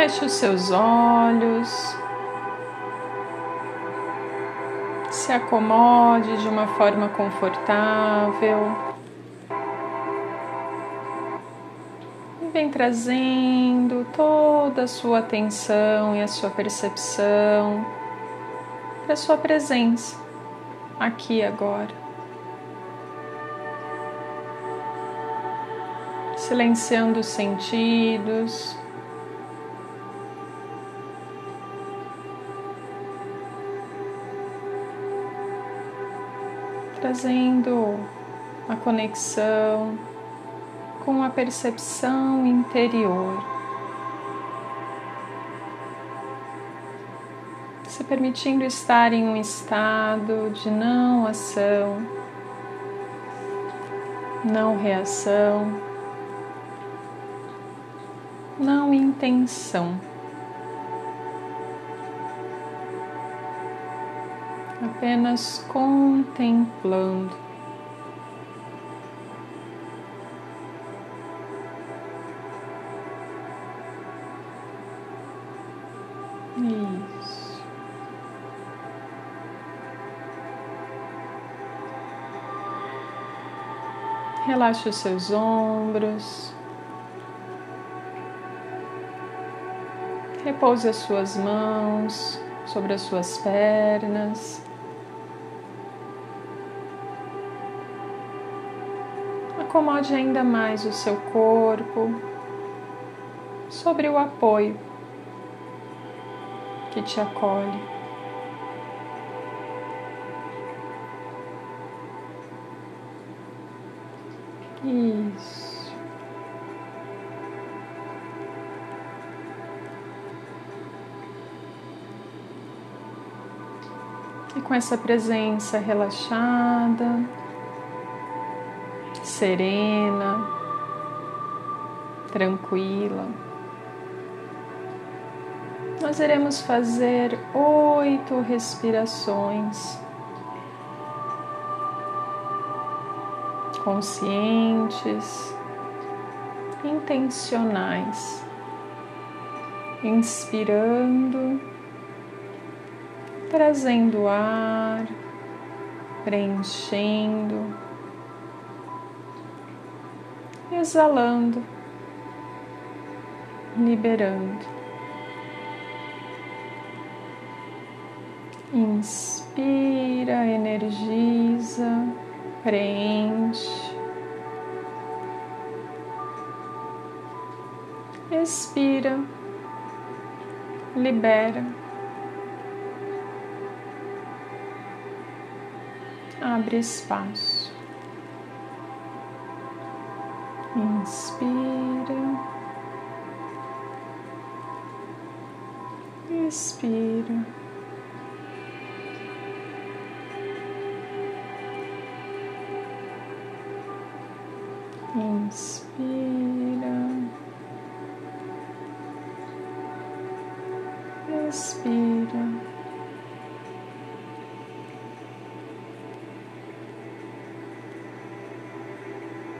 Feche os seus olhos. Se acomode de uma forma confortável. E vem trazendo toda a sua atenção e a sua percepção para a sua presença aqui agora. Silenciando os sentidos. Trazendo a conexão com a percepção interior. Se permitindo estar em um estado de não ação, não reação, não intenção. Apenas contemplando. Relaxe os seus ombros. Repouse as suas mãos sobre as suas pernas. Acomode ainda mais o seu corpo sobre o apoio que te acolhe. Isso. E com essa presença relaxada, serena, tranquila. Nós iremos fazer oito respirações. Conscientes, intencionais, inspirando, trazendo ar, preenchendo exalando, liberando. Inspira, energiza, preenche. Expira, libera. Abre espaço. Inspira. Expira. Inspira. Expira.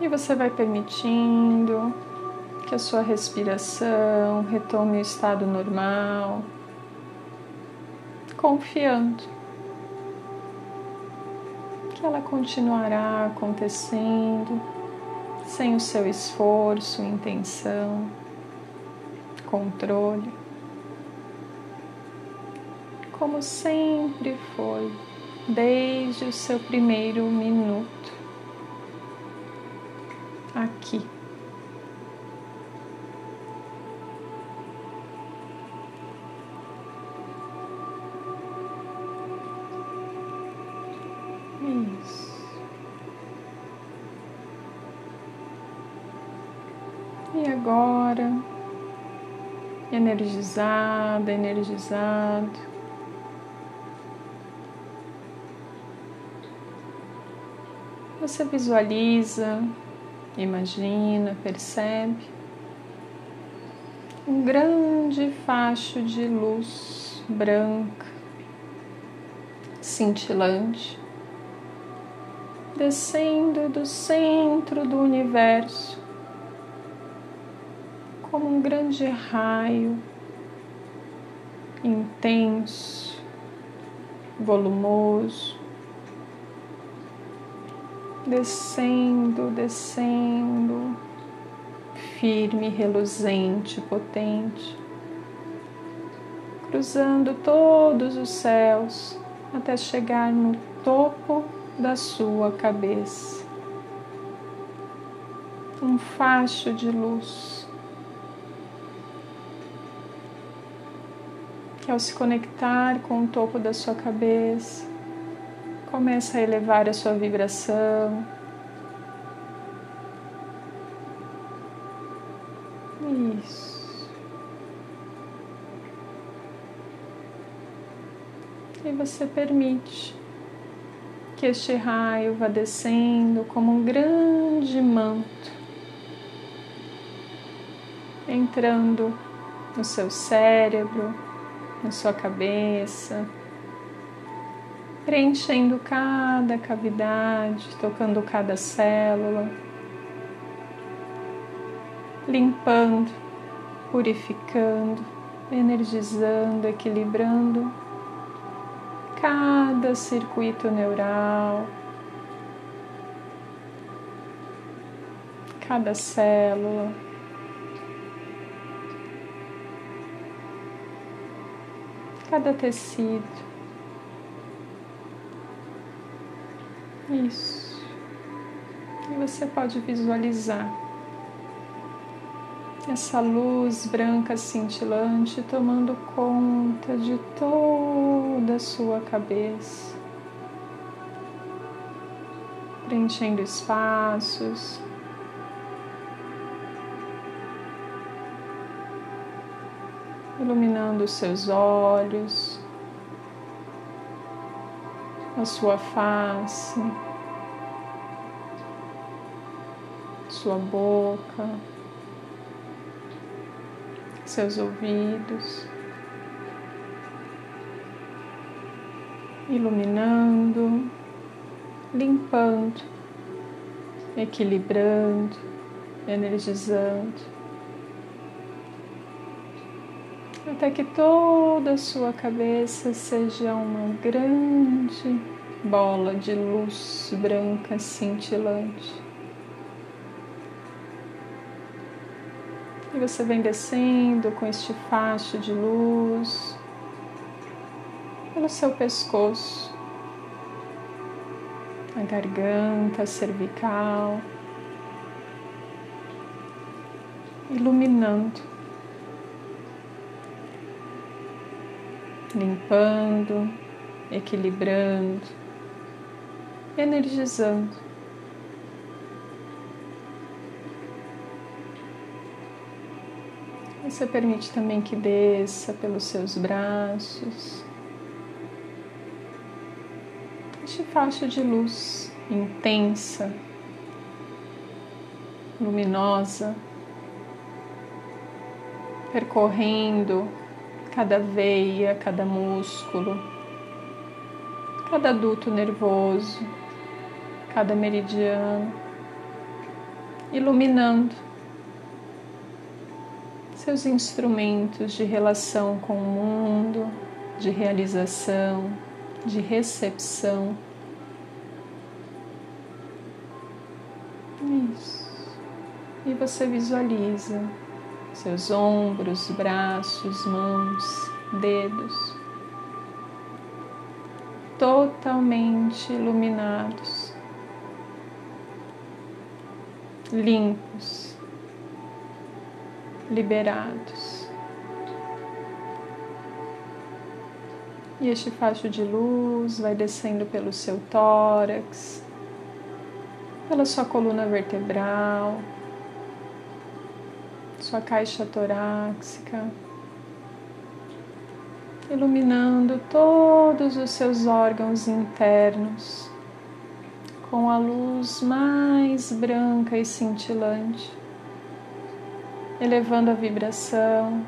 E você vai permitindo que a sua respiração retome o estado normal, confiando que ela continuará acontecendo sem o seu esforço intenção, controle, como sempre foi, desde o seu primeiro minuto aqui. Isso. E agora, energizada, energizado. Você visualiza, imagina, percebe um grande facho de luz branca, cintilante descendo do centro do universo como um grande raio intenso, volumoso, descendo, descendo, firme, reluzente, potente, cruzando todos os céus até chegar no topo da sua cabeça. Um facho de luz que, ao se conectar com o topo da sua cabeça, começa a elevar a sua vibração. Isso. E você permite que este raio vá descendo como um grande manto, entrando no seu cérebro, na sua cabeça, preenchendo cada cavidade, tocando cada célula, limpando, purificando, energizando, equilibrando cada circuito neural, cada célula. Cada tecido. Isso. E você pode visualizar essa luz branca cintilante tomando conta de toda a sua cabeça, preenchendo espaços. Iluminando os seus olhos, a sua face, sua boca seus ouvidos, iluminando, limpando, equilibrando, energizando, até que toda a sua cabeça seja uma grande bola de luz branca cintilante. E você vem descendo com este facho de luz pelo seu pescoço, a garganta, cervical, iluminando, limpando, equilibrando, energizando. Você permite também que desça pelos seus braços. Este faixa de luz intensa, luminosa, percorrendo cada veia, cada músculo, cada duto nervoso, cada meridiano, iluminando seus instrumentos de relação com o mundo, de realização, de recepção. Isso. E você visualiza seus ombros, braços, mãos, dedos, totalmente iluminados, limpos, liberados. E este facho de luz vai descendo pelo seu tórax, pela sua coluna vertebral, sua caixa torácica, iluminando todos os seus órgãos internos com a luz mais branca e cintilante, elevando a vibração,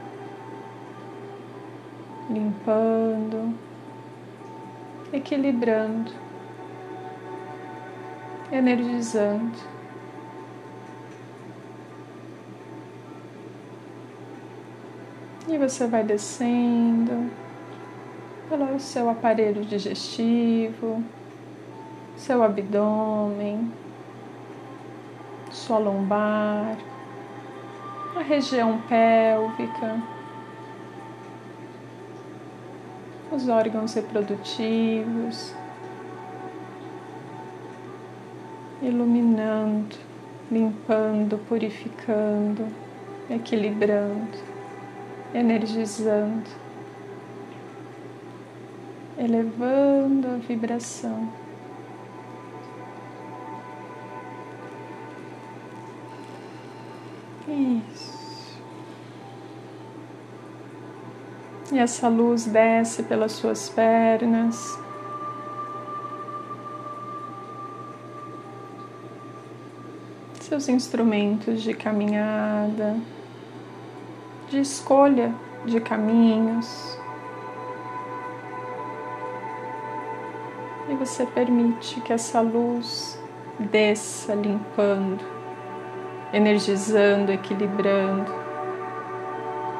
limpando, equilibrando, energizando. E você vai descendo pelo seu aparelho digestivo, seu abdômen, sua lombar, a região pélvica, os órgãos reprodutivos, iluminando, limpando, purificando, equilibrando energizando, elevando a vibração. Isso. E essa luz desce pelas suas pernas. Seus instrumentos de caminhada de escolha de caminhos. E você permite que essa luz desça limpando, energizando, equilibrando,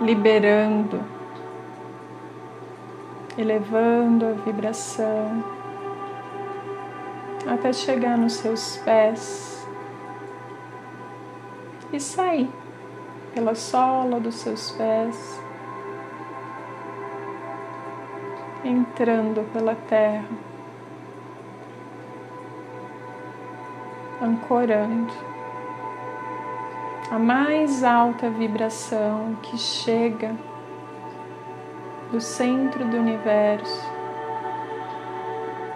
liberando, elevando a vibração até chegar nos seus pés e sair pela sola dos seus pés, entrando pela terra, ancorando a mais alta vibração que chega do centro do universo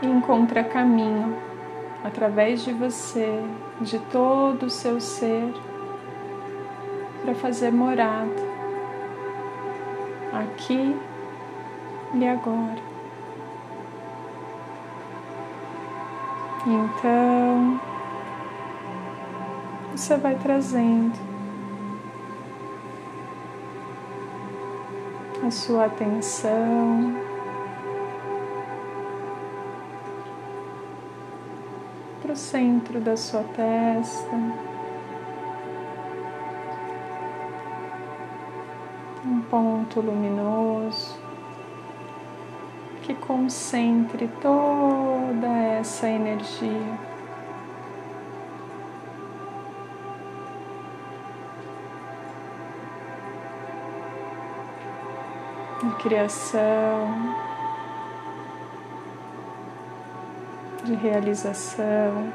e encontra caminho através de você, de todo o seu ser para fazer morada aqui e agora. Então, você vai trazendo a sua atenção. Para o centro da sua testa. Ponto luminoso que concentre toda essa energia. De criação, de realização,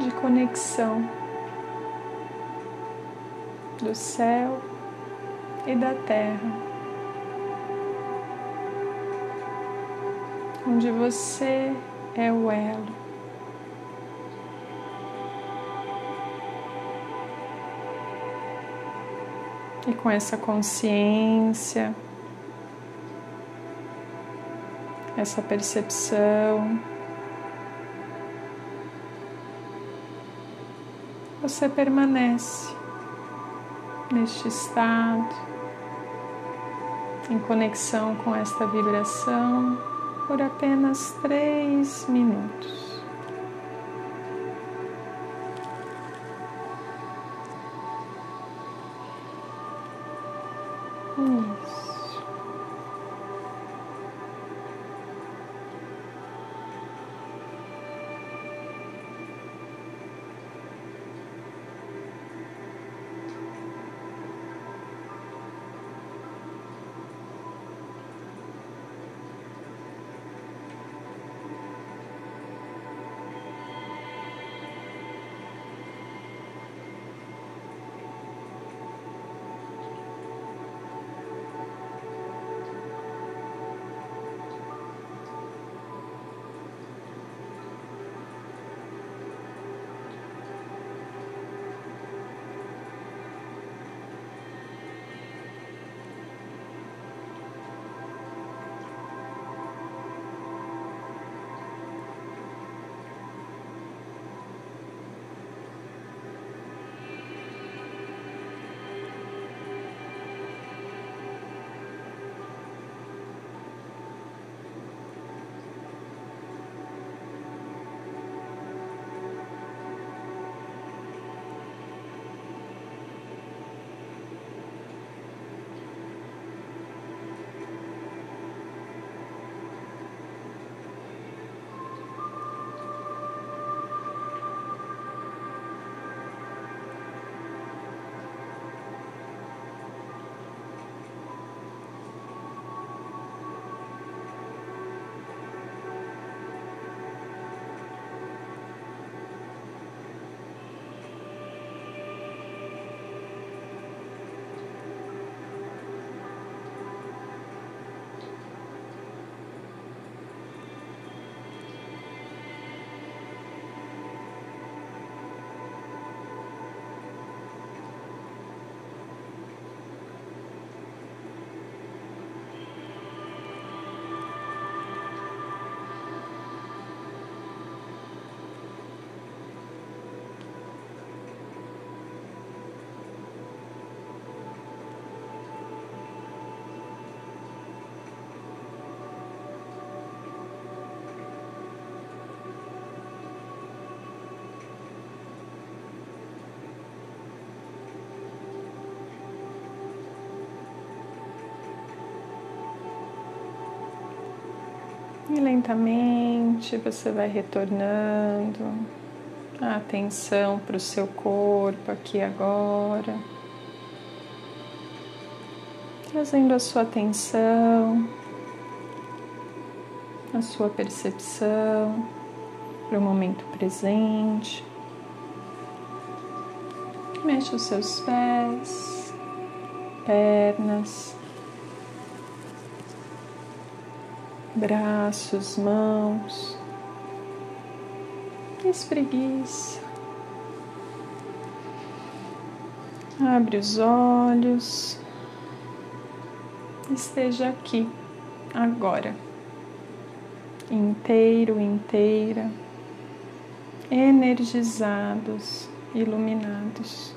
de conexão do céu e da terra, onde você é o elo. E com essa consciência, essa percepção, você permanece neste estado, em conexão com esta vibração, por apenas três minutos. E lentamente você vai retornando. A atenção para o seu corpo aqui agora, trazendo a sua atenção, a sua percepção para o momento presente. Mexa os seus pés, pernas, braços, mãos. Espreguiça. Abre os olhos. Esteja aqui, agora, inteiro, inteira, energizados, iluminados.